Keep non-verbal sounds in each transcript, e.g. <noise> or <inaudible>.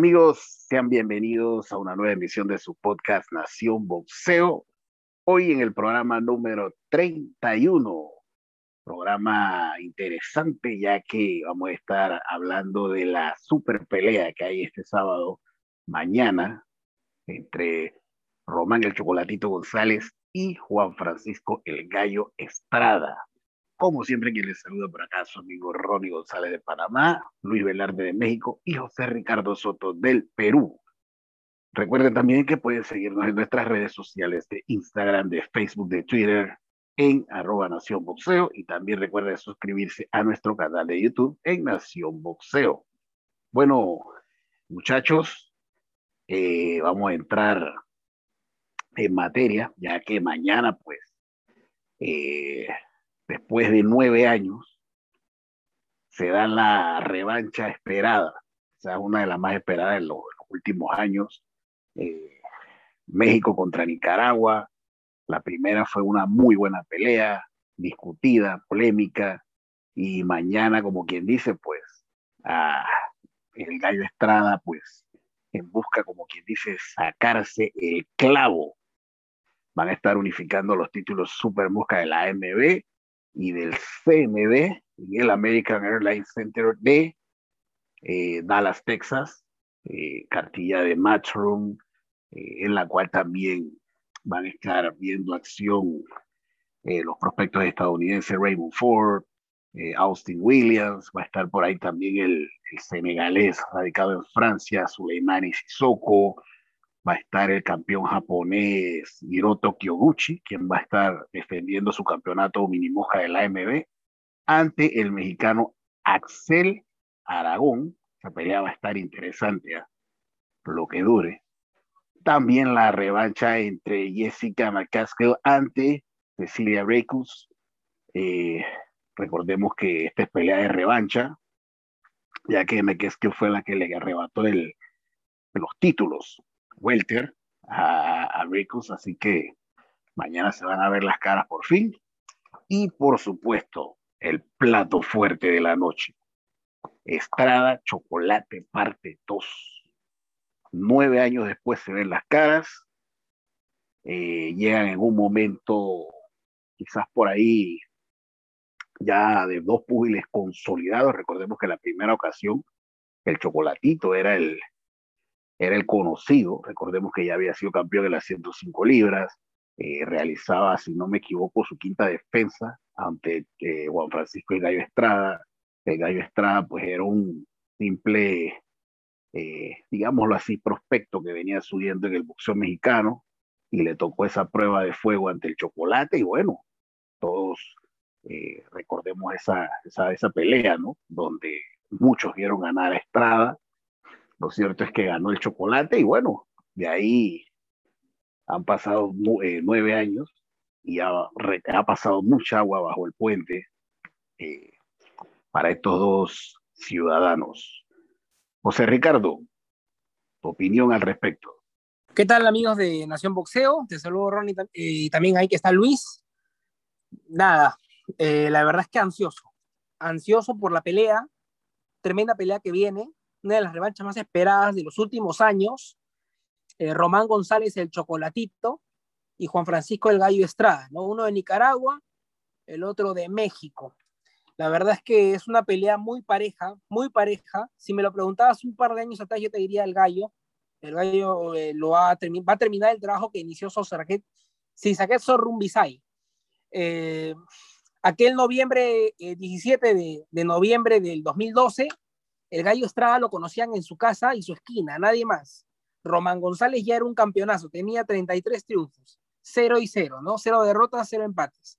¿Qué tal amigos? Sean bienvenidos a una nueva emisión de su podcast Nación Boxeo. Hoy en el programa número 31. Programa interesante ya que vamos a estar hablando de la super pelea que hay este sábado mañana entre Román el Chocolatito González y Juan Francisco el Gallo Estrada. Como siempre, quien les saluda por acá, su amigo Ronnie González de Panamá, Luis Velarde de México y José Ricardo Soto del Perú. Recuerden también que pueden seguirnos en nuestras redes sociales de Instagram, de Facebook, de Twitter, en arroba Nación Boxeo y también recuerden suscribirse a nuestro canal de YouTube en Nación Boxeo. Bueno, muchachos, eh, vamos a entrar en materia, ya que mañana, pues, eh, después de nueve años, se da la revancha esperada, o sea, una de las más esperadas en los, últimos años. Eh, México contra Nicaragua, la primera fue una muy buena pelea, discutida, polémica, y mañana, como quien dice, pues, el gallo Estrada, pues, en busca, como quien dice, sacarse el clavo. Van a estar unificando los títulos Super Mosca de la AMB y del CMB y el American Airlines Center de eh, Dallas, Texas, eh, cartilla de Matchroom, eh, en la cual también van a estar viendo acción los prospectos estadounidenses Raymond Ford, Austin Williams, va a estar por ahí también el, el senegalés radicado en Francia, Suleimani Sissoko, va a estar el campeón japonés Hiroto Kyoguchi, quien va a estar defendiendo su campeonato minimoja de la AMB ante el mexicano Axel Aragón. Esa pelea va a estar interesante, ¿eh? lo que dure. También la revancha entre Jessica McCaskill ante Cecilia Recus. Eh, recordemos que esta es pelea de revancha, ya que McCaskill fue la que le arrebató los títulos welter a, a Ricos, así que mañana se van a ver las caras por fin. Y por supuesto, el plato fuerte de la noche. Estrada Chocolate parte 2. Nueve años después se ven las caras. Eh, llegan en un momento, quizás por ahí, ya de dos púgiles consolidados. Recordemos que la primera ocasión, el chocolatito era el, era el conocido, recordemos que ya había sido campeón de las 105 libras, eh, realizaba, si no me equivoco, su quinta defensa ante eh, Juan Francisco y Gallo Estrada. El Gallo Estrada pues era un simple, eh, digámoslo así, prospecto que venía subiendo en el boxeo mexicano y le tocó esa prueba de fuego ante el chocolate y bueno, todos recordemos esa, esa, esa pelea, ¿no? Donde muchos vieron ganar a Estrada lo cierto es que ganó el chocolate y bueno, de ahí han pasado eh, nueve años y ha, pasado mucha agua bajo el puente eh, para estos dos ciudadanos. José Ricardo, tu opinión al respecto. ¿Qué tal amigos de Nación Boxeo? Te saludo Ronnie y eh, también ahí que está Luis. Nada, la verdad es que ansioso, ansioso por la pelea, tremenda pelea que viene, una de las revanchas más esperadas de los últimos años, eh, Román González el Chocolatito y Juan Francisco el Gallo Estrada, ¿no? uno de Nicaragua, el otro de México. La verdad es que es una pelea muy pareja, muy pareja. Si me lo preguntabas un par de años atrás, yo te diría el Gallo. El Gallo eh, lo va, a terminar el trabajo que inició Sosarquet, Sisaket Sorrumbisay. Eh, aquel noviembre, 17 de, de noviembre del 2012, el Gallo Estrada lo conocían en su casa y su esquina, nadie más. Román González ya era un campeonazo, tenía 33 triunfos, 0 y 0, ¿no? 0 derrotas, 0 empates.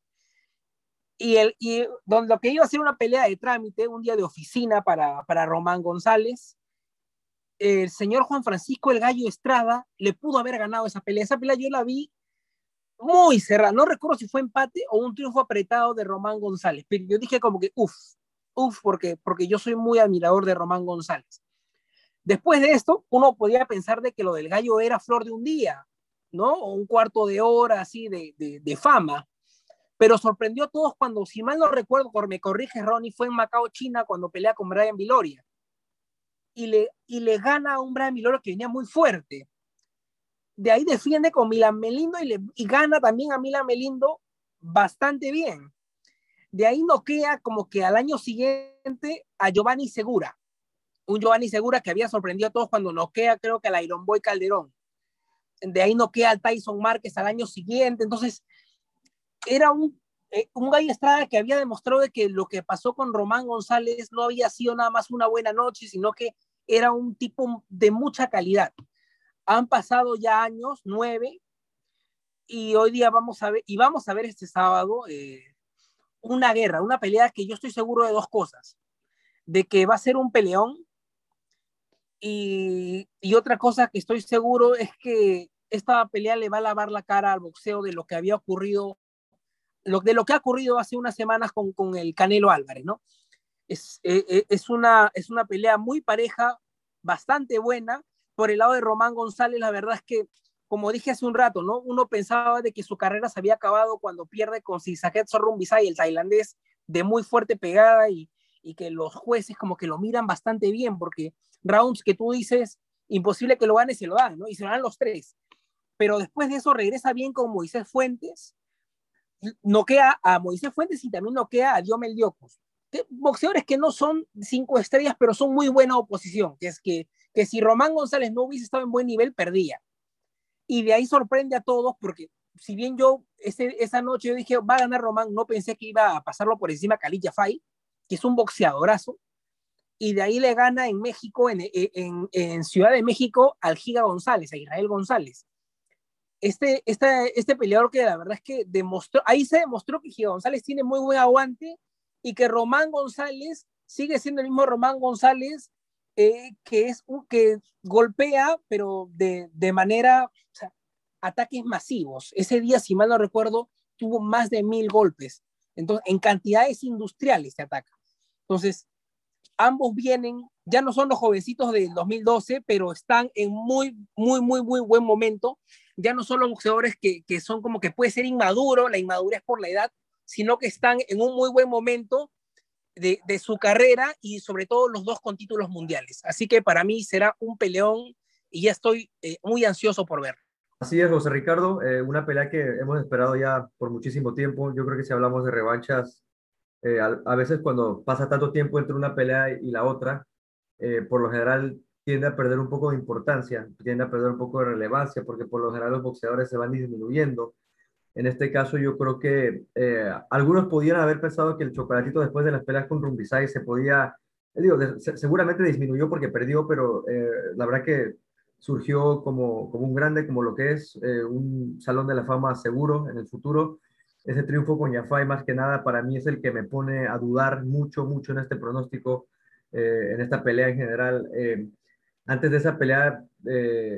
Y, el, y donde lo que iba a ser una pelea de trámite, un día de oficina para, para Román González, el señor Juan Francisco el Gallo Estrada le pudo haber ganado esa pelea. Esa pelea yo la vi muy cerrada. No recuerdo si fue empate o un triunfo apretado de Román González, pero yo dije como que, uff, Uf, porque, porque yo soy muy admirador de Román González. Después de esto, uno podía pensar de que lo del gallo era flor de un día, ¿no? O un cuarto de hora así de, de, fama. Pero sorprendió a todos cuando, si mal no recuerdo, me corrige Ronnie, fue en Macao, China, cuando pelea con Brian Viloria. y le, y le gana a un Brian Miloro que venía muy fuerte. De ahí defiende con Milan Melindo y, le, y gana también a Milan Melindo bastante bien. De ahí noquea como que al año siguiente a Giovanni Segura. Un Giovanni Segura que había sorprendido a todos cuando noquea, creo que al Iron Boy Calderón. De ahí noquea al Tyson Márquez al año siguiente. Entonces, era un, eh, un Gallo Estrada que había demostrado de que lo que pasó con Román González no había sido nada más una buena noche, sino que era un tipo de mucha calidad. Han pasado ya años, nueve, y hoy día vamos a ver, y vamos a ver este sábado eh, una guerra, una pelea que yo estoy seguro de dos cosas, de que va a ser un peleón y, y otra cosa que estoy seguro es que esta pelea le va a lavar la cara al boxeo de lo que había ocurrido, lo, de lo que ha ocurrido hace unas semanas con, con el Canelo Álvarez, ¿no? Es, eh, eh, es, una, es una pelea muy pareja, bastante buena. Por el lado de Román González, la verdad es que como dije hace un rato, ¿no? Uno pensaba de que su carrera se había acabado cuando pierde con Sisaket Sorrumbisai, el tailandés, de muy fuerte pegada y, y que los jueces como que lo miran bastante bien, porque rounds que tú dices, imposible que lo gane, se lo dan, ¿no? Y se lo dan los tres. Pero después de eso regresa bien con Moisés Fuentes, noquea a Moisés Fuentes y también noquea a Diomel Diocos. Boxeadores que no son cinco estrellas, pero son muy buena oposición, que es que, que si Román González no hubiese estado en buen nivel, perdía y de ahí sorprende a todos porque si bien yo ese, esa noche yo dije va a ganar Román, no pensé que iba a pasarlo por encima Khalid Fay, que es un boxeadorazo, y de ahí le gana en México, en, en, en, Ciudad de México, al Giga González, a Israel González. Este, este, este peleador que la verdad es que demostró, ahí se demostró que Giga González tiene muy buen aguante y que Román González sigue siendo el mismo Román González eh, que es un que golpea, pero de, de manera, ataques masivos. Ese día, si mal no recuerdo, tuvo más de mil golpes. Entonces, en cantidades industriales se ataca. Entonces, ambos vienen, ya no son los jovencitos del 2012, pero están en muy, muy, muy, muy buen momento. Ya no son los boxeadores que, que son como que puede ser inmaduro, la inmadurez por la edad, sino que están en un muy buen momento de, de, su carrera y sobre todo los dos con títulos mundiales. Así que para mí será un peleón y ya estoy eh, muy ansioso por ver. Así es, José Ricardo, eh, una pelea que hemos esperado ya por muchísimo tiempo. Yo creo que si hablamos de revanchas, eh, a, veces cuando pasa tanto tiempo entre una pelea y la otra, eh, por lo general tiende a perder un poco de importancia, tiende a perder un poco de relevancia, porque por lo general los boxeadores se van disminuyendo en este caso yo creo que algunos pudieran haber pensado que el chocolatito después de las peleas con Rumbisai se podía, digo, se, seguramente disminuyó porque perdió, pero la verdad que surgió como, como un grande, como lo que es eh, un salón de la fama seguro en el futuro. Ese triunfo con Yafai más que nada para mí es el que me pone a dudar mucho, mucho en este pronóstico, en esta pelea en general. antes de esa pelea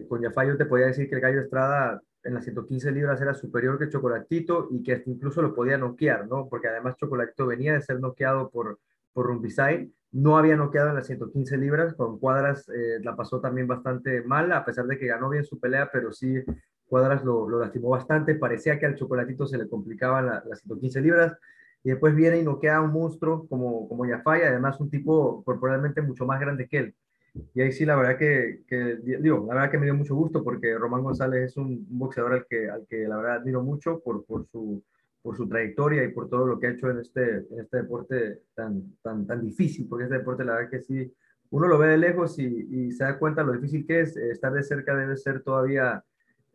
con Yafai yo te podía decir que el Gallo Estrada en las 115 libras era superior que Chocolatito y que incluso lo podía noquear, ¿no? Porque además Chocolatito venía de ser noqueado por, por Rumbisai, no había noqueado en las 115 libras, con Cuadras eh, la pasó también bastante mal, a pesar de que ganó bien su pelea, pero sí Cuadras lo, lo lastimó bastante, parecía que al Chocolatito se le complicaban la, las 115 libras, y después viene y noquea a un monstruo como, como Yafai, además un tipo corporalmente mucho más grande que él. Y ahí sí, la verdad que, que, digo, la verdad que me dio mucho gusto porque Román González es un, un boxeador al que, al que la verdad admiro mucho por, por, su, por su trayectoria y por todo lo que ha hecho en este, en este deporte tan, tan, tan difícil, porque este deporte la verdad que sí, uno lo ve de lejos y, se da cuenta lo difícil que es, estar de cerca debe ser todavía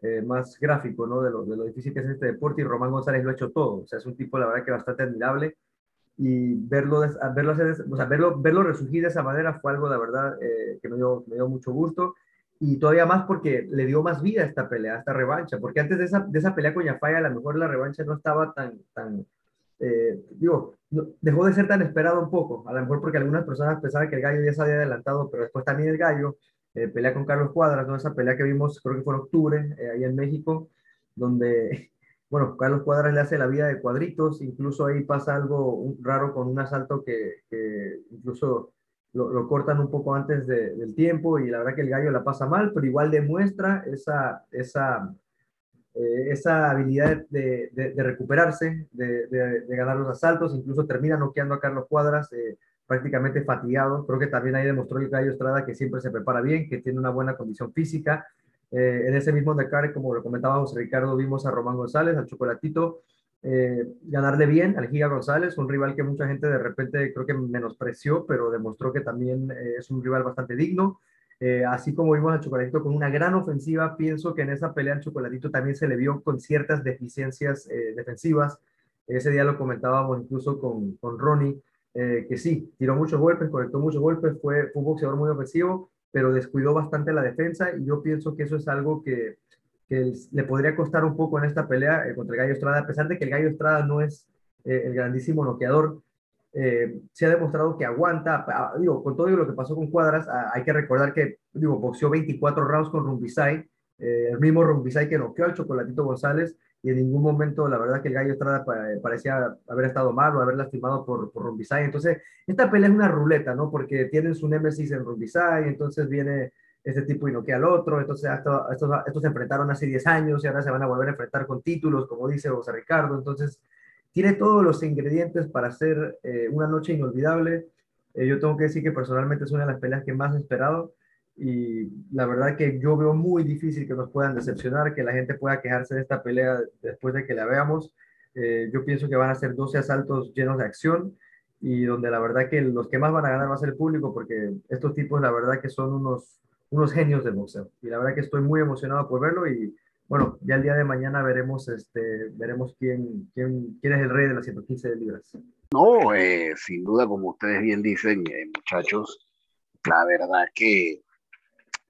eh, más gráfico, ¿no? De lo, de lo difícil que es este deporte y Román González lo ha hecho todo, o sea, es un tipo la verdad que bastante admirable y verlo, verlo, hacer, o sea, verlo, verlo resurgir de esa manera fue algo, de verdad, eh, que me dio, me dio mucho gusto. Y todavía más porque le dio más vida a esta pelea, a esta revancha. Porque antes de esa, de esa pelea con Yafaya, a lo mejor la revancha no estaba tan, tan eh, digo, dejó de ser tan esperado un poco. A lo mejor porque algunas personas pensaban que el gallo ya se había adelantado, pero después también el gallo eh, pelea con Carlos Cuadras, ¿no? Esa pelea que vimos, creo que fue en octubre, eh, ahí en México, donde <laughs> bueno, Carlos Cuadras le hace la vida de cuadritos, incluso ahí pasa algo raro con un asalto que, que incluso lo, cortan un poco antes de, del tiempo y la verdad que el gallo la pasa mal, pero igual demuestra esa, esa, eh, esa habilidad de recuperarse, de, ganar los asaltos, incluso termina noqueando a Carlos Cuadras, eh, prácticamente fatigado. Creo que también ahí demostró el Gallo Estrada que siempre se prepara bien, que tiene una buena condición física. Eh, en ese mismo Dakar, como lo comentaba José Ricardo, vimos a Román González, al Chocolatito, eh, ganarle bien al Giga González, un rival que mucha gente de repente creo que menospreció, pero demostró que también eh, es un rival bastante digno. así como vimos al Chocolatito con una gran ofensiva, pienso que en esa pelea al Chocolatito también se le vio con ciertas deficiencias defensivas. Ese día lo comentábamos incluso con, con Ronnie, que sí, tiró muchos golpes, conectó muchos golpes, fue, fue un boxeador muy ofensivo, pero descuidó bastante la defensa y yo pienso que eso es algo que, que le podría costar un poco en esta pelea eh, contra el Gallo Estrada, a pesar de que el Gallo Estrada no es eh, el grandísimo noqueador, eh, se ha demostrado que aguanta, ah, digo, con todo lo que pasó con Cuadras, ah, hay que recordar que, digo, boxeó 24 rounds con Rumbisay, el mismo Rumbisay que noqueó al Chocolatito González, y en ningún momento la verdad que el Gallo Estrada parecía haber estado mal o haber lastimado por, por. Entonces, esta pelea es una ruleta, ¿no? Porque tienen su némesis en Rumbisay, entonces viene este tipo y no queda al otro, entonces estos, estos, se enfrentaron hace 10 años y ahora se van a volver a enfrentar con títulos, como dice José Ricardo, entonces tiene todos los ingredientes para hacer eh, una noche inolvidable. Eh, yo tengo que decir que personalmente es una de las peleas que más he esperado y la verdad que yo veo muy difícil que nos puedan decepcionar, que la gente pueda quejarse de esta pelea después de que la veamos. Eh, yo pienso que van a ser 12 asaltos llenos de acción y donde la verdad que los que más van a ganar va a ser el público porque estos tipos la verdad que son unos, unos genios del boxeo y la verdad que estoy muy emocionado por verlo y bueno, ya el día de mañana veremos, este, veremos quién, quién, quién es el rey de las 115 libras. No, eh, sin duda, como ustedes bien dicen, eh, muchachos, la verdad que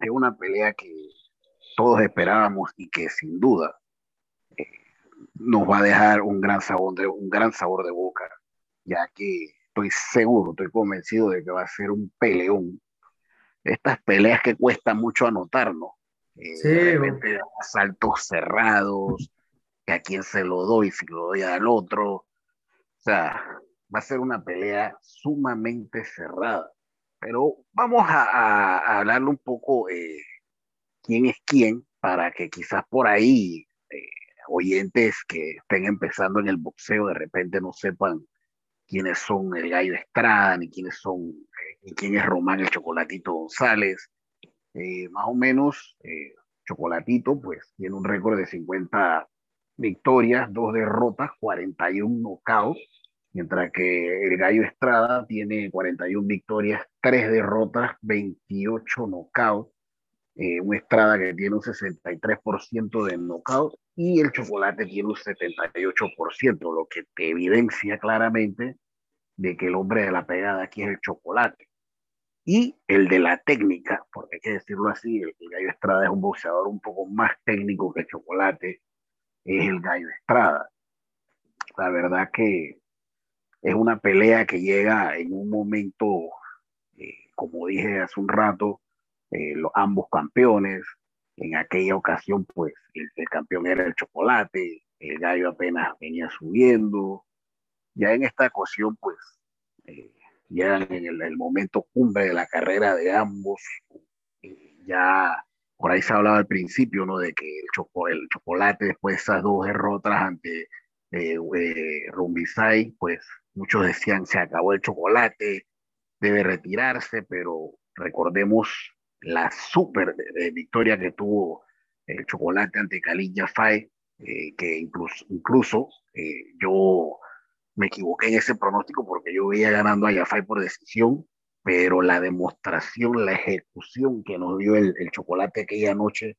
es una pelea que todos esperábamos y que sin duda eh, nos va a dejar un gran sabor de un gran sabor de boca, ya que estoy seguro, estoy convencido de que va a ser un peleón. Estas peleas que cuesta mucho anotar, ¿no? Eh, sí, asaltos cerrados, que a quién se lo doy, si lo doy al otro. O sea, va a ser una pelea sumamente cerrada. Pero vamos a, a, hablarle un poco eh, quién es quién para que quizás por ahí eh, oyentes que estén empezando en el boxeo de repente no sepan quiénes son el Gallo Estrada, ni quiénes son, eh, quién es Román el Chocolatito González. más o menos, Chocolatito pues tiene un récord de 50 victorias, dos derrotas, 41 knockouts mientras que el Gallo Estrada tiene 41 victorias, 3 derrotas, 28 knockouts, eh, un Estrada que tiene un 63% de knockout y el Chocolate tiene un 78%, lo que te evidencia claramente de que el hombre de la pegada aquí es el Chocolate. Y el de la técnica, porque hay que decirlo así, el, Gallo Estrada es un boxeador un poco más técnico que Chocolate, es el Gallo Estrada. La verdad que es una pelea que llega en un momento, eh, como dije hace un rato, eh, los, ambos campeones. En aquella ocasión, pues el, campeón era el chocolate, el gallo apenas venía subiendo. Ya en esta ocasión, pues, eh, ya en el, momento cumbre de la carrera de ambos, ya por ahí se hablaba al principio, ¿no? De que el, el chocolate, después de esas dos derrotas ante eh, Rumbisay, pues Muchos decían, se acabó el chocolate, debe retirarse, pero recordemos la super victoria que tuvo el chocolate ante Khalid Jafai, eh, que incluso, incluso eh, yo me equivoqué en ese pronóstico porque yo veía ganando a Jafai por decisión, pero la demostración, la ejecución que nos dio el, el chocolate aquella noche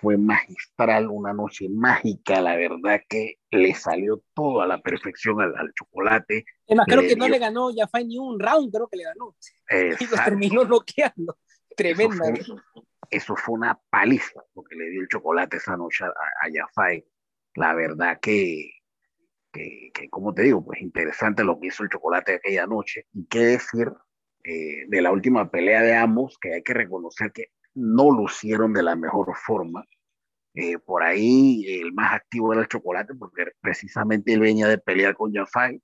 fue magistral, una noche mágica, la verdad que le salió todo a la perfección al, chocolate. Además, creo que no le ganó fue ni un round, creo que le ganó. Y los terminó bloqueando. Tremenda. Eso fue, una paliza lo que le dio el chocolate esa noche a, a Jafai. La verdad que, que, como te digo, pues interesante lo que hizo el chocolate aquella noche. Y qué decir eh, de la última pelea de ambos, que hay que reconocer que no lucieron de la mejor forma. Eh, por ahí el más activo era el Chocolate, porque precisamente él venía de pelear con Jafai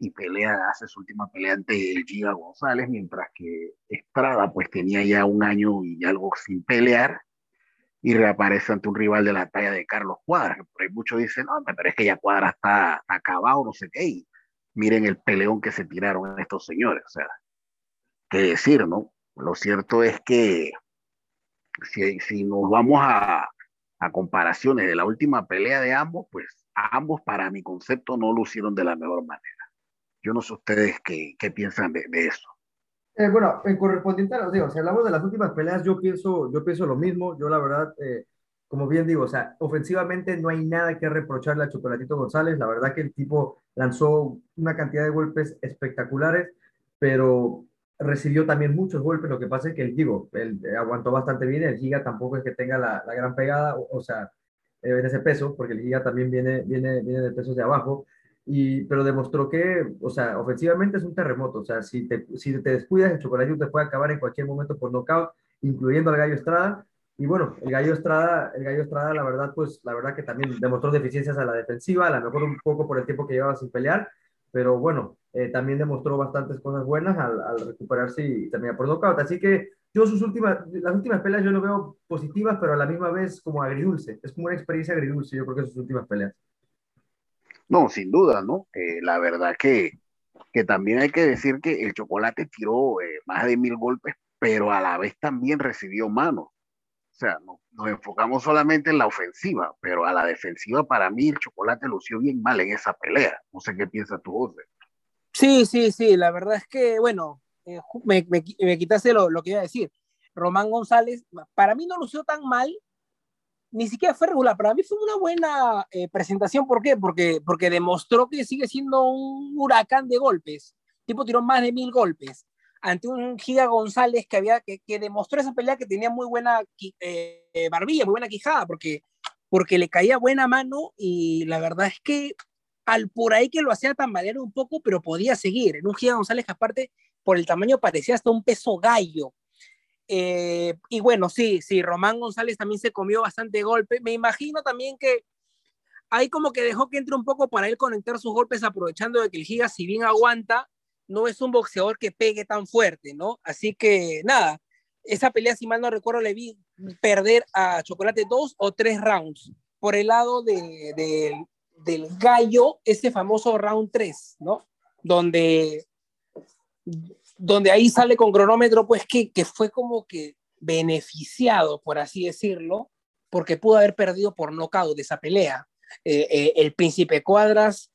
y pelea, hace su última pelea ante el Giga González, mientras que Estrada pues tenía ya un año y algo sin pelear y reaparece ante un rival de la talla de Carlos Cuadra, por ahí muchos dicen, no, pero es que ya Cuadra está, acabado, no sé qué, miren el peleón que se tiraron estos señores. O sea, qué decir, ¿no? Lo cierto es que si, si nos vamos a, a comparaciones de la última pelea de ambos, pues ambos para mi concepto no lucieron de la mejor manera. Yo no sé ustedes qué, qué piensan de, de eso. Eh, bueno, en correspondiente a digo, si hablamos de las últimas peleas, yo pienso, yo pienso lo mismo. Yo la verdad, eh, como bien digo, o sea, ofensivamente no hay nada que reprocharle a Chocolatito González. La verdad que el tipo lanzó una cantidad de golpes espectaculares, pero recibió también muchos golpes. Lo que pasa es que el digo, él aguantó bastante bien. El Giga tampoco es que tenga la, la gran pegada, o, o sea, en ese peso, porque el Giga también viene, viene, viene de pesos de abajo. Y, pero demostró que, o sea, ofensivamente es un terremoto. O sea, si te, si te descuidas, el chocolatito te puede acabar en cualquier momento por knockout, incluyendo al Gallo Estrada. Y bueno, el Gallo Estrada, el Gallo Estrada, la verdad, pues la verdad que también demostró deficiencias a la defensiva, a lo mejor un poco por el tiempo que llevaba sin pelear, pero bueno, eh, también demostró bastantes cosas buenas al, recuperarse y terminar por knockout. Así que yo sus últimas, las últimas peleas yo lo veo positivas, pero a la misma vez como agridulce. Es como una experiencia agridulce, yo creo que sus últimas peleas. No, sin duda, ¿no? Eh, la verdad que, que también hay que decir que el chocolate tiró eh, más de mil golpes, pero a la vez también recibió manos. O sea, no, nos enfocamos solamente en la ofensiva, pero a la defensiva para mí el chocolate lució bien mal en esa pelea. No sé qué piensas tú, José. Sí, sí, sí, la verdad es que, bueno, eh, me, me, me, quitaste lo, lo que iba a decir. Román González, para mí no lució tan mal, ni siquiera fue regular. Para mí fue una buena eh, presentación. ¿Por qué? Porque, porque demostró que sigue siendo un huracán de golpes. El tipo tiró más de mil golpes ante un Giga González que, había, que, que demostró esa pelea que tenía muy buena eh, barbilla, muy buena quijada, porque, porque le caía buena mano y la verdad es que al por ahí que lo hacía tambalear un poco, pero podía seguir. En un Giga González que aparte por el tamaño parecía hasta un peso gallo. Eh, y bueno, sí, sí, Román González también se comió bastante golpe. Me imagino también que ahí como que dejó que entre un poco para él conectar sus golpes aprovechando de que el Giga, si bien aguanta, no es un boxeador que pegue tan fuerte, ¿no? Así que nada, esa pelea, si mal no recuerdo, le vi perder a Chocolate dos o tres rounds por el lado de, de, del gallo, ese famoso round 3, ¿no? Donde donde ahí sale con cronómetro, pues que, que fue como que beneficiado, por así decirlo, porque pudo haber perdido por nocaut de esa pelea. Eh, eh, el príncipe Cuadras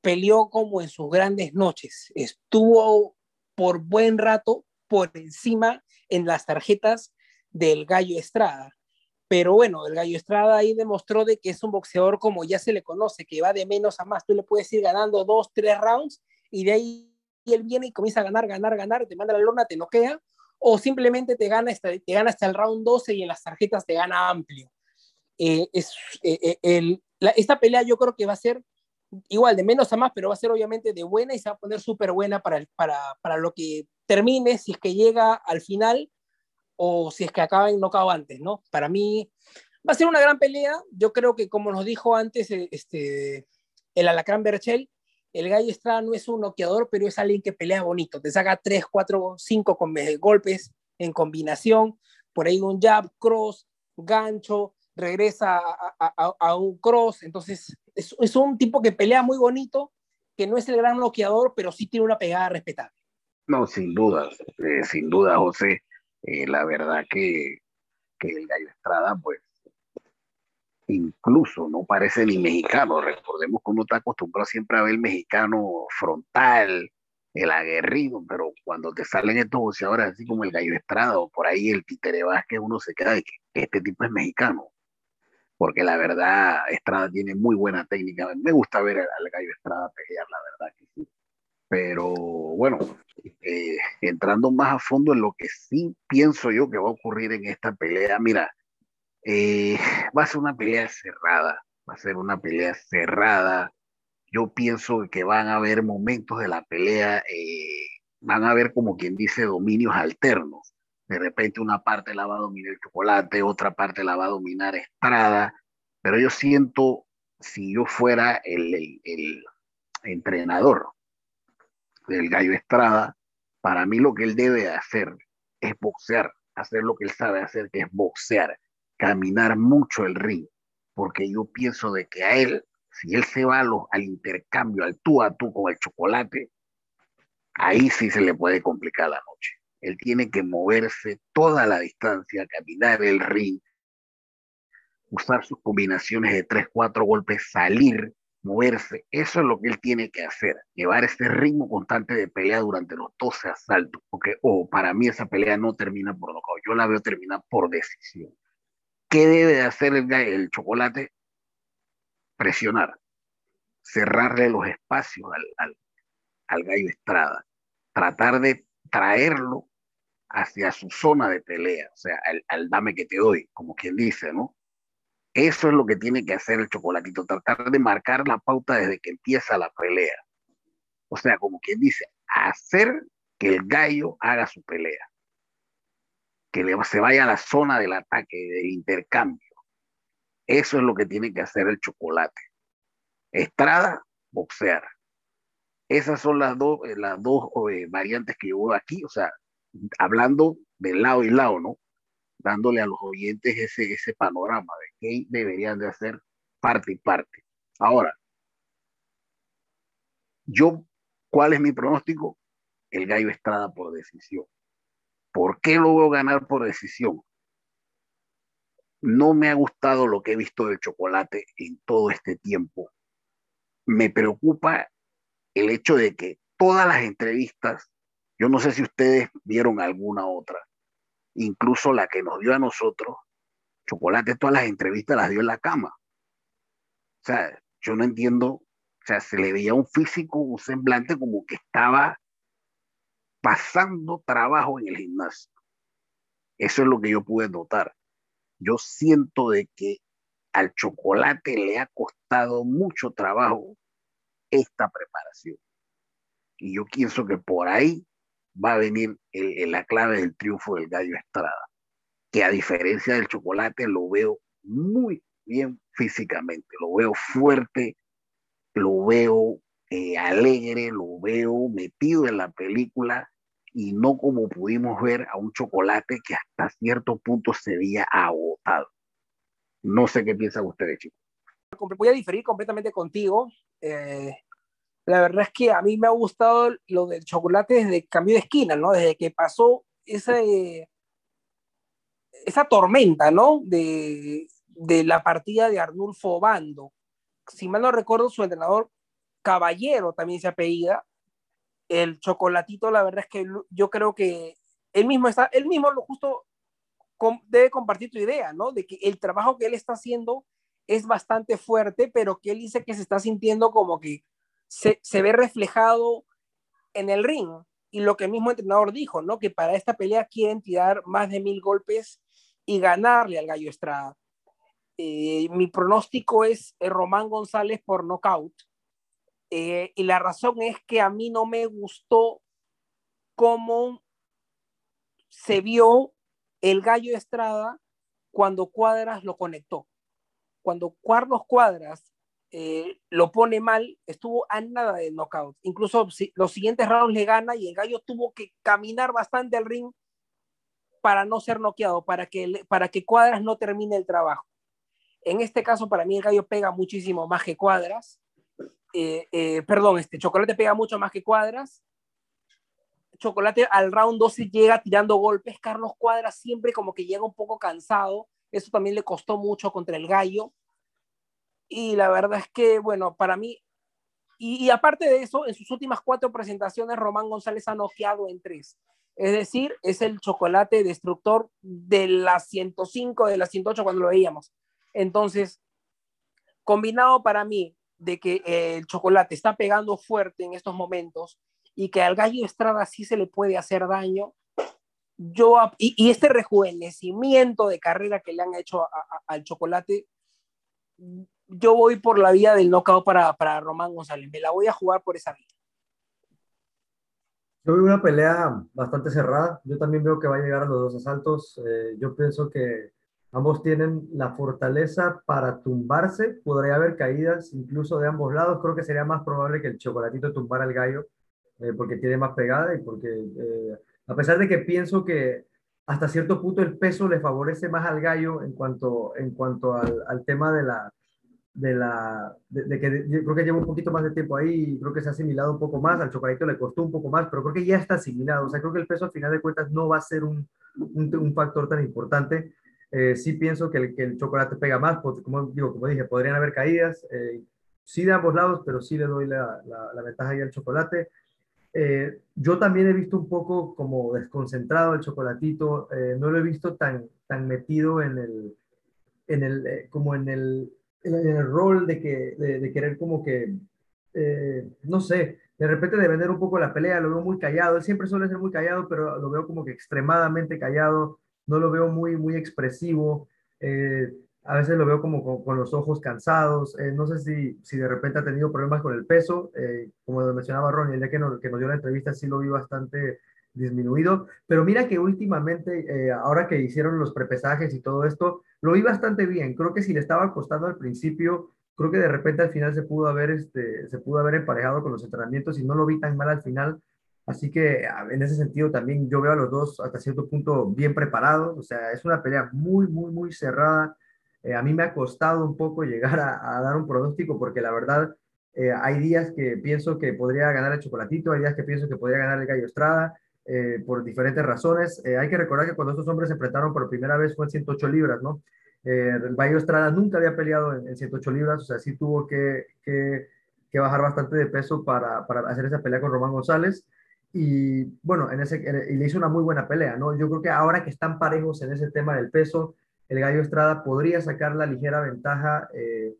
peleó como en sus grandes noches, estuvo por buen rato por encima en las tarjetas del Gallo Estrada. Pero bueno, el Gallo Estrada ahí demostró de que es un boxeador como ya se le conoce, que va de menos a más. Tú le puedes ir ganando dos, tres rounds y de ahí y él viene y comienza a ganar, ganar, ganar, te manda la lona, te noquea, o simplemente te gana, hasta, te gana hasta el round 12 y en las tarjetas te gana amplio. Eh, es, eh, eh, el, la, esta pelea yo creo que va a ser igual, de menos a más, pero va a ser obviamente de buena y se va a poner súper buena para, para, para lo que termine, si es que llega al final o si es que acaba en knockout antes, ¿no? Para mí va a ser una gran pelea. Yo creo que, como nos dijo antes este, el Alacrán Berchel, el Gallo Estrada no es un noqueador, pero es alguien que pelea bonito. Te saca 3, 4, 5 con golpes en combinación. Por ahí un jab, cross, gancho, regresa a, un cross. Entonces, es, es, un tipo que pelea muy bonito, que no es el gran noqueador, pero sí tiene una pegada respetable. No, sin duda, eh, sin duda, José. Eh, la verdad que, que el Gallo Estrada, pues, incluso no parece ni mexicano. Recordemos que uno está acostumbrado siempre a ver el mexicano frontal, el aguerrido, pero cuando te salen estos boxeadores así como el Gallo Estrada o por ahí el Títere Vázquez, uno se queda de que este tipo es mexicano. Porque la verdad, Estrada tiene muy buena técnica. Me gusta ver al Gallo Estrada pelear, la verdad que sí. Pero bueno, eh, entrando más a fondo en lo que sí pienso yo que va a ocurrir en esta pelea, mira, eh, va a ser una pelea cerrada, va a ser una pelea cerrada. Yo pienso que van a haber momentos de la pelea, eh, van a haber como quien dice dominios alternos. De repente una parte la va a dominar el chocolate, otra parte la va a dominar Estrada, pero yo siento, si yo fuera el, entrenador del Gallo Estrada, para mí lo que él debe hacer es boxear, hacer lo que él sabe hacer, que es boxear caminar mucho el ring, porque yo pienso de que a él Si él se va al intercambio, al tú a tú con el chocolate, ahí sí se le puede complicar la noche. Él tiene que moverse toda la distancia, caminar el ring, usar sus combinaciones de tres, cuatro golpes, salir, moverse. Eso es lo que él tiene que hacer, llevar ese ritmo constante de pelea durante los 12 asaltos, porque oh, para mí esa pelea no termina por nocaut, yo la veo terminar por decisión. ¿Qué debe de hacer el, chocolate? Presionar, cerrarle los espacios al, al, al gallo Estrada, tratar de traerlo hacia su zona de pelea, o sea, al, al, dame que te doy, como quien dice, ¿no? Eso es lo que tiene que hacer el chocolatito, tratar de marcar la pauta desde que empieza la pelea. O sea, como quien dice, hacer que el gallo haga su pelea, que se vaya a la zona del ataque, del intercambio. Eso es lo que tiene que hacer el chocolate. Estrada, boxear. Esas son las dos, las dos eh, variantes que yo veo aquí, o sea, hablando de lado y lado, ¿no? Dándole a los oyentes ese, ese panorama de qué deberían de hacer parte y parte. Ahora, yo, ¿cuál es mi pronóstico? El gallo Estrada por decisión. ¿Por qué lo veo ganar por decisión? No me ha gustado lo que he visto del chocolate en todo este tiempo. Me preocupa el hecho de que todas las entrevistas yo no sé si ustedes vieron alguna otra, incluso la que nos dio a nosotros, Chocolate, todas las entrevistas las dio en la cama. O sea, yo no entiendo, o sea, se le veía un físico, un semblante como que estaba pasando trabajo en el gimnasio. Eso es lo que yo pude notar. Yo siento de que al chocolate le ha costado mucho trabajo esta preparación. Y yo pienso que por ahí va a venir el, la clave del triunfo del gallo Estrada, que a diferencia del chocolate lo veo muy bien físicamente, lo veo fuerte, lo veo eh, alegre, lo veo metido en la película y no como pudimos ver a un chocolate que hasta cierto punto se veía agotado. No sé qué piensan ustedes, chicos. Voy a diferir completamente contigo. Eh, la verdad es que a mí me ha gustado lo del chocolate desde cambio de esquina, ¿no? Desde que pasó esa, esa tormenta, ¿no? De, de la partida de Arnulfo Bando. Si mal no recuerdo, su entrenador Caballero también se apellida. El chocolatito, la verdad es que yo creo que él mismo está, él mismo lo justo debe compartir tu idea, ¿no? De que el trabajo que él está haciendo es bastante fuerte, pero que él dice que se está sintiendo como que se, ve reflejado en el ring. Y lo que el mismo entrenador dijo, ¿no? Que para esta pelea quieren tirar más de mil golpes y ganarle al Gallo Estrada. Eh, mi pronóstico es eh, Román González por nocaut. Eh, y la razón es que a mí no me gustó cómo se vio el Gallo Estrada cuando Cuadras lo conectó. Cuando Carlos Cuadras eh, lo pone mal, estuvo a nada de knockout. Incluso si, los siguientes rounds le gana y el gallo tuvo que caminar bastante al ring para no ser noqueado, para que, para que Cuadras no termine el trabajo. En este caso, para mí el gallo pega muchísimo más que Cuadras. Eh, eh, perdón, este Chocolate pega mucho más que Cuadras. Chocolate al round 12 llega tirando golpes. Carlos Cuadras siempre como que llega un poco cansado. Eso también le costó mucho contra el gallo y la verdad es que, bueno, para mí, y, aparte de eso, en sus últimas cuatro presentaciones, Román González ha noqueado en tres. Es decir, es el chocolate destructor de las 105, de las 108 cuando lo veíamos. Entonces, combinado para mí de que el chocolate está pegando fuerte en estos momentos y que al gallo Estrada sí se le puede hacer daño, yo, y, este rejuvenecimiento de carrera que le han hecho al chocolate, yo voy por la vía del knockout para, para Román González. Me la voy a jugar por esa vía. Yo veo una pelea bastante cerrada. Yo también veo que va a llegar a los dos asaltos. Eh, yo pienso que ambos tienen la fortaleza para tumbarse. Podría haber caídas incluso de ambos lados. Creo que sería más probable que el chocolatito tumbara al gallo eh, porque tiene más pegada y porque, eh, a pesar de que pienso que hasta cierto punto el peso le favorece más al gallo en cuanto, en cuanto al, al tema de la, de la, de, que yo creo que lleva un poquito más de tiempo ahí y creo que se ha asimilado un poco más, al chocolatito le costó un poco más, pero creo que ya está asimilado, o sea, creo que el peso al final de cuentas no va a ser un, un, un factor tan importante. Eh, sí pienso que el, que el, chocolate pega más, porque como, digo, como dije, podrían haber caídas, eh, sí de ambos lados, pero sí le doy la, la, ventaja ahí al chocolate. Eh, yo también he visto un poco como desconcentrado el chocolatito, eh, no lo he visto tan, tan metido en el, en el, eh, como en el, en el rol de, que, de, querer como que, no sé, de repente de vender un poco la pelea, lo veo muy callado, él siempre suele ser muy callado, pero lo veo como que extremadamente callado, no lo veo muy, muy expresivo a veces lo veo como con, los ojos cansados, eh, no sé si, si de repente ha tenido problemas con el peso, eh, como mencionaba Ronnie, el día que nos, que nos dio la entrevista sí lo vi bastante disminuido, pero mira que últimamente, eh, ahora que hicieron los prepesajes y todo esto, lo vi bastante bien, creo que si le estaba costando al principio, creo que de repente al final se pudo haber, este, se pudo haber emparejado con los entrenamientos y no lo vi tan mal al final, Así que en ese sentido también yo veo a los dos hasta cierto punto bien preparados. O sea, es una pelea muy, muy, muy cerrada. Eh, a mí me ha costado un poco llegar a, dar un pronóstico porque la verdad eh, hay días que pienso que podría ganar el Chocolatito, hay días que pienso que podría ganar el Gallo Estrada eh, por diferentes razones. hay que recordar que cuando estos hombres se enfrentaron por primera vez fue en 108 libras, ¿no? el Gallo Estrada nunca había peleado en, 108 libras, o sea, sí tuvo que, que, que bajar bastante de peso para, para, hacer esa pelea con Román González. Y bueno, en ese, y le hizo una muy buena pelea, ¿no? Yo creo que ahora que están parejos en ese tema del peso, el Gallo Estrada podría sacar la ligera ventaja eh,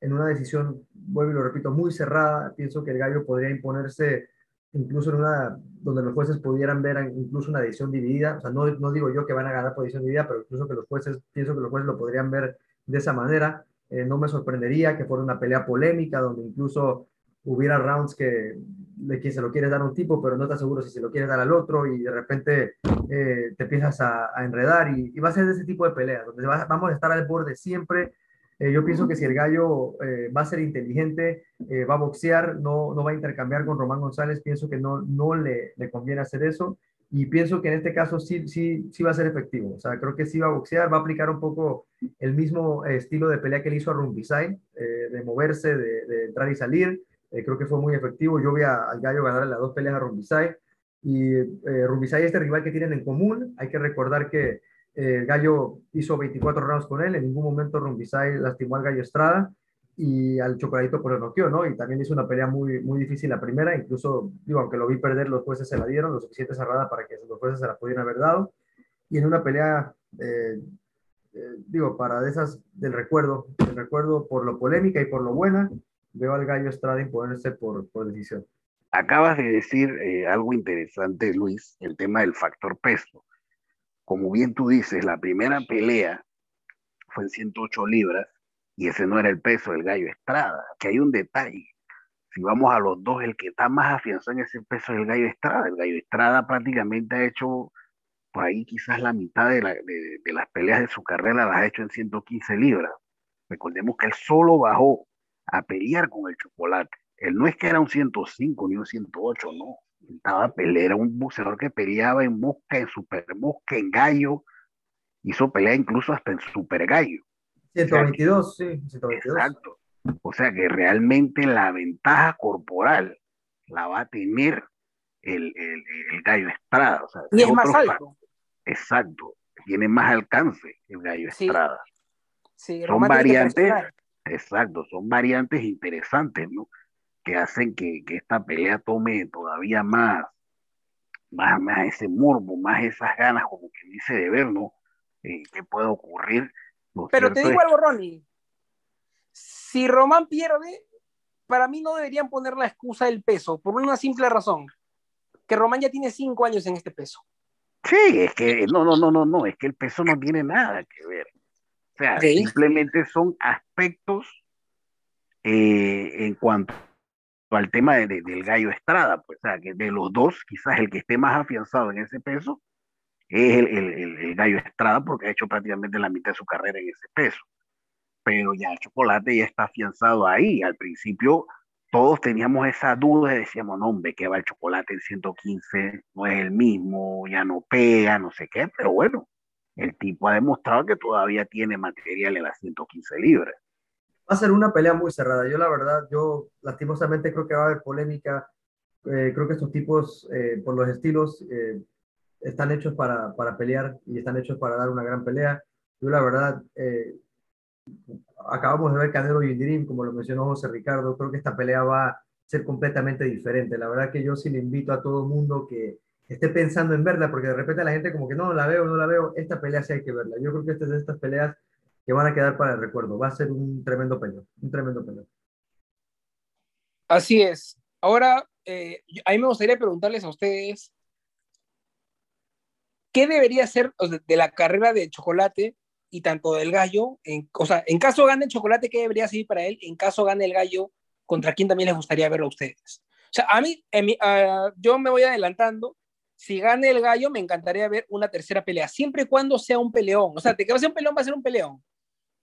en una decisión, vuelvo y lo repito, muy cerrada. Pienso que el Gallo podría imponerse incluso en una donde los jueces pudieran ver incluso una decisión dividida. O sea, no, no digo yo que van a ganar por decisión dividida, pero incluso que los jueces, pienso que los jueces lo podrían ver de esa manera. Eh, no me sorprendería que fuera una pelea polémica donde incluso hubiera rounds que de quien se lo quieres dar a un tipo, pero no estás seguro si se lo quieres dar al otro y de repente eh, te empiezas a, enredar y, va a ser de ese tipo de peleas, donde vamos a estar al borde siempre. Eh, yo pienso que si el gallo eh, va a ser inteligente, va a boxear, no, no va a intercambiar con Román González, pienso que no, no le, le, conviene hacer eso y pienso que en este caso sí, sí, sí va a ser efectivo. O sea, creo que sí va a boxear, va a aplicar un poco el mismo estilo de pelea que le hizo a Rumbisay, de moverse, de, de entrar y salir. Eh, creo que fue muy efectivo. Yo vi al Gallo ganar las dos peleas a Rumbisay. Y eh, Rumbisay es este rival que tienen en común. Hay que recordar que eh, el Gallo hizo 24 rounds con él. En ningún momento Rumbisay lastimó al Gallo Estrada y al Chocoladito por el noqueo, ¿no? Y también hizo una pelea muy, muy difícil la primera. Incluso, digo, aunque lo vi perder, los jueces se la dieron, lo suficiente cerrada para que los jueces se la pudieran haber dado. Y en una pelea, digo, para de esas del recuerdo, del recuerdo por lo polémica y por lo buena, veo al Gallo Estrada imponerse por, por decisión. Acabas de decir eh, algo interesante, Luis, el tema del factor peso. Como bien tú dices, la primera pelea fue en 108 libras y ese no era el peso del Gallo Estrada, que hay un detalle. Si vamos a los dos, el que está más afianzado en ese peso es el Gallo Estrada. El Gallo Estrada prácticamente ha hecho por ahí quizás la mitad de, de las peleas de su carrera las ha hecho en 115 libras. Recordemos que él solo bajó a pelear con el chocolate. Él no es que era un 105 ni un 108, no. Estaba a pelear, era un boxeador que peleaba en mosca, en super mosca, en gallo. Hizo pelea incluso hasta en super gallo. 122, sí, 122. Exacto. O sea que realmente la ventaja corporal la va a tener el, el, el gallo Estrada. O sea, y es más alto. Exacto. Tiene más alcance el gallo Estrada. Sí, Son variantes Exacto, son variantes interesantes, ¿no? Que hacen que, esta pelea tome todavía más, más, más ese morbo, más esas ganas, como que dice, de ver, ¿no? Eh, ¿Qué puede ocurrir? Pero te digo algo, Ronnie. Si Román pierde, para mí no deberían poner la excusa del peso, por una simple razón, que Román ya tiene cinco años en este peso. Sí, es que no, no, no, no, no, es que el peso no tiene nada que ver sea, simplemente son aspectos eh, en cuanto al tema del gallo Estrada, pues, o sea, que de los dos, quizás el que esté más afianzado en ese peso es el, el, el, gallo Estrada, porque ha hecho prácticamente la mitad de su carrera en ese peso. Pero ya el chocolate ya está afianzado ahí. Al principio todos teníamos esa duda y decíamos, no, hombre, que va el chocolate en 115, no es el mismo, ya no pega, no sé qué, pero bueno, el tipo ha demostrado que todavía tiene material en las 115 libras. a ser una pelea muy cerrada. Yo la verdad, yo lastimosamente creo que va a haber polémica. Eh, creo que estos tipos, eh, por los estilos, eh, están hechos para, para, pelear y están hechos para dar una gran pelea. Yo la verdad, acabamos de ver Canelo y Indirim, como lo mencionó José Ricardo, creo que esta pelea va a ser completamente diferente. La verdad que yo sí le invito a todo mundo que esté pensando en verla, porque de repente la gente como que no la veo, no la veo, esta pelea sí hay que verla. Yo creo que esta es de estas peleas que van a quedar para el recuerdo. Va a ser un tremendo peleo, un tremendo peleo. Así es. Ahora, eh, a mí me gustaría preguntarles a ustedes, ¿qué debería ser de la carrera de chocolate y tanto del gallo? En, o sea, en caso gane el chocolate, ¿qué debería seguir para él? En caso gane el gallo, ¿contra quién también les gustaría verlo a ustedes? O sea, a mí, uh, yo me voy adelantando. Si gane el gallo, me encantaría ver una tercera pelea, siempre y cuando sea un peleón. O sea, de que va un peleón, va a ser un peleón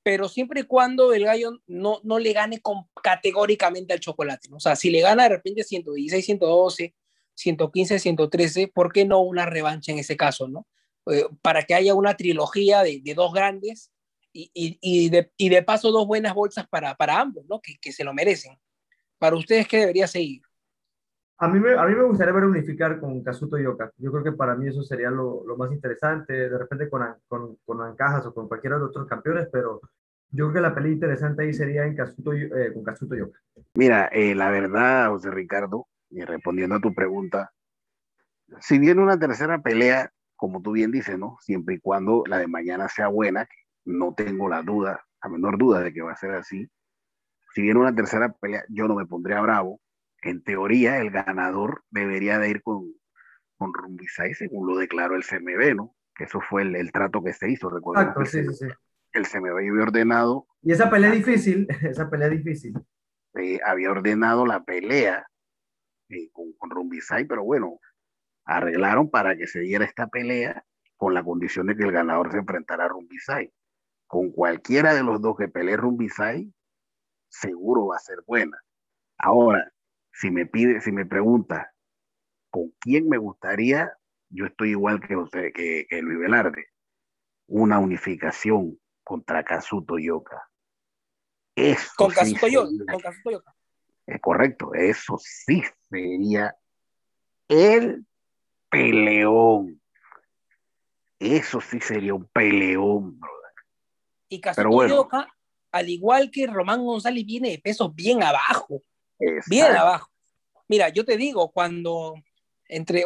pero siempre y cuando el gallo no, no le gane con, categóricamente al chocolate. O sea, si le gana de repente 116, 112, 115, 113, ¿por qué no una revancha en ese caso? ¿no? Eh, para que haya una trilogía de, de dos grandes y, y, y, de, y, de, paso dos buenas bolsas para, para ambos, ¿no? que, que, se lo merecen. Para ustedes, ¿qué debería seguir? A mí, me, a mí me gustaría ver unificar con Kazuto Yoka. Yo creo que para mí eso sería lo, más interesante, de repente con, con, con Ancajas o con cualquiera de los otros campeones, pero yo creo que la pelea interesante ahí sería en Kazuto, eh, con Kazuto Yoka. Mira, eh, la verdad, José Ricardo, y respondiendo a tu pregunta, si viene una tercera pelea, como tú bien dices, ¿no? Siempre y cuando la de mañana sea buena, no tengo la duda, la menor duda de que va a ser así. Si viene una tercera pelea, yo no me pondría bravo. En teoría, el ganador debería de ir con, con Rumbisay, según lo declaró el CMB, ¿no? Que eso fue el, el trato que se hizo, recuerdo. sí, sí, sí el CMB había ordenado. Y esa pelea difícil, <laughs> esa pelea difícil. Eh, había ordenado la pelea eh, con, con Rumbisay, pero bueno, arreglaron para que se diera esta pelea con la condición de que el ganador se enfrentara a Rumbisay. Con cualquiera de los dos que pelee Rumbisay, seguro va a ser buena. Ahora, si me pide, si me pregunta con quién me gustaría, yo estoy igual que, usted, que, que Luis Velarde. Una unificación contra Kazuto Yoka. Eso con, sí Kazuto Yoka. Es correcto, eso sí sería el peleón. Eso sí sería un peleón, brother. Y Kazuto bueno, Yoka, al igual que Román González, viene de pesos bien abajo. Exacto. Bien abajo. Mira, yo te digo, cuando entre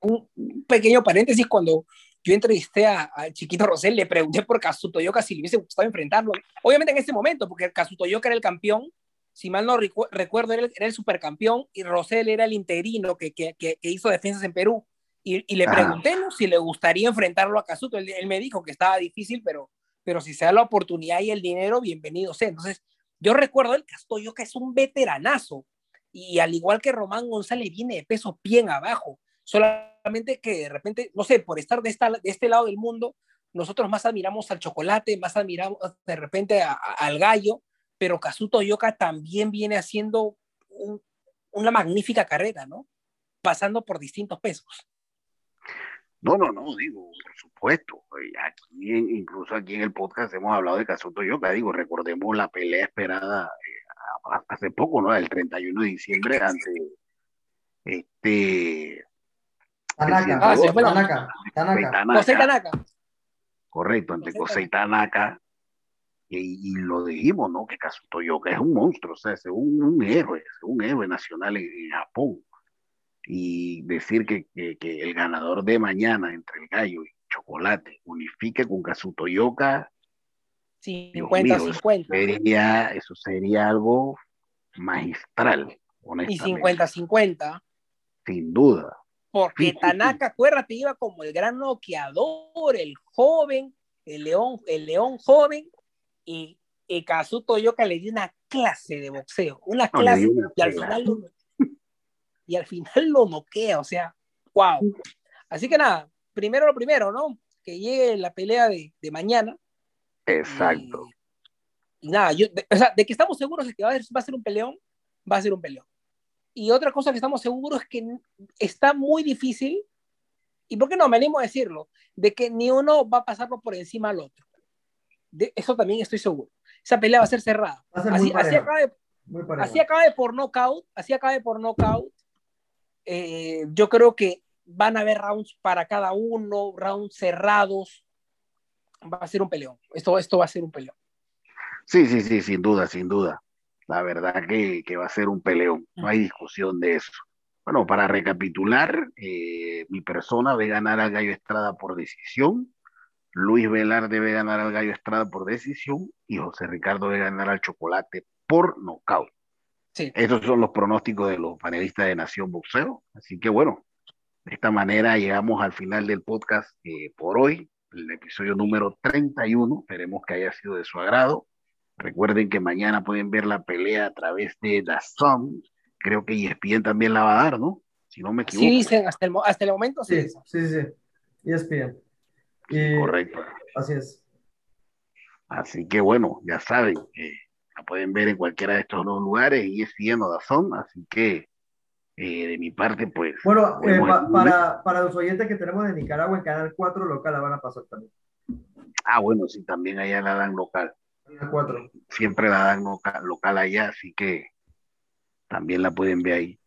un pequeño paréntesis, cuando yo entrevisté al chiquito Rosel, le pregunté por Kazuto Yoka si le hubiese gustado enfrentarlo. Obviamente en ese momento, porque Kazuto Yoka era el campeón, si mal no recu recuerdo, era el, era el, supercampeón y Rosel era el interino que, que, que, hizo defensas en Perú. Y, y le pregunté ¿no? si le gustaría enfrentarlo a Kazuto. Él, él, me dijo que estaba difícil, pero, pero si se da la oportunidad y el dinero, bienvenido sea. Entonces, yo recuerdo el Kazuto Yoka es un veteranazo y al igual que Román González viene de peso bien abajo solamente que de repente, no sé, por estar de, esta, de este lado del mundo, nosotros más admiramos al chocolate, más admiramos de repente al gallo, pero Kazuto Yoka también viene haciendo un, una magnífica carrera, ¿no? Pasando por distintos pesos. No, no, no, digo, por supuesto. Aquí, incluso aquí en el podcast hemos hablado de Kazuto Yoka, digo, recordemos la pelea esperada eh, hace poco, ¿no? El 31 de diciembre ante este Tanaka. Ah, sí, fue Tanaka. Tanaka. Tanaka. José Tanaka. Correcto, ante José Tanaka. Y, y, lo dijimos, ¿no? Que Kazuto Yoka es un monstruo, o sea, es un, un héroe, es un héroe nacional en, en Japón. Y decir que, que, que, el ganador de mañana entre el gallo y chocolate unifique con Kazuto Yoka. 50, mío, 50. Eso sería, eso sería algo magistral. Y 50-50. Sin duda. Porque Tanaka, acuérdate, iba como el gran noqueador, el joven, el león, el león joven, y, y Kazuto Yoka le dio una clase de boxeo, una clase, no, y, al final lo, y al final lo noquea, o sea, wow. Así que nada, primero lo primero, ¿no? Que llegue la pelea de, de mañana. Exacto. Y, y nada, yo, de, o sea, de que estamos seguros de que va a, va a ser un peleón, va a ser un peleón. Y otra cosa que estamos seguros es que está muy difícil, y por qué no me animo a decirlo, de que ni uno va a pasarlo por encima al otro. De eso también estoy seguro. esa pelea va a ser cerrada. así, así, acabe, así acabe por knockout, así acabe por knockout. Eh, yo creo que van a haber rounds para cada uno, rounds cerrados. Va a ser un peleón. Esto, esto va a ser un peleón. Sí, sí, sí, sin duda, sin duda. La verdad que, que va a ser un peleón. No hay discusión de eso. Bueno, para recapitular, eh, mi persona debe ganar al Gallo Estrada por decisión, Luis Velar debe ganar al Gallo Estrada por decisión y José Ricardo debe ganar al Chocolate por nocaut. Sí. Esos son los pronósticos de los panelistas de Nación Boxeo. Así que bueno, de esta manera llegamos al final del podcast eh, por hoy, el episodio número 31. Esperemos que haya sido de su agrado. Recuerden que mañana pueden ver la pelea a través de Dazón. Creo que ESPN también la va a dar, ¿no? Si no me equivoco. Sí, dicen, hasta el, hasta el momento sí. Sí, sí, sí. ESPN. Correcto. Así es. Así que bueno, ya saben, pueden ver en cualquiera de estos dos lugares, ESPN o Dazón. Así que eh, de mi parte, pues. Bueno, eh, para, para los oyentes que tenemos de Nicaragua, en Canal 4 local la van a pasar también. Ah, bueno, sí, también allá la dan local. Siempre la dan local, allá, así que también la pueden ver ahí.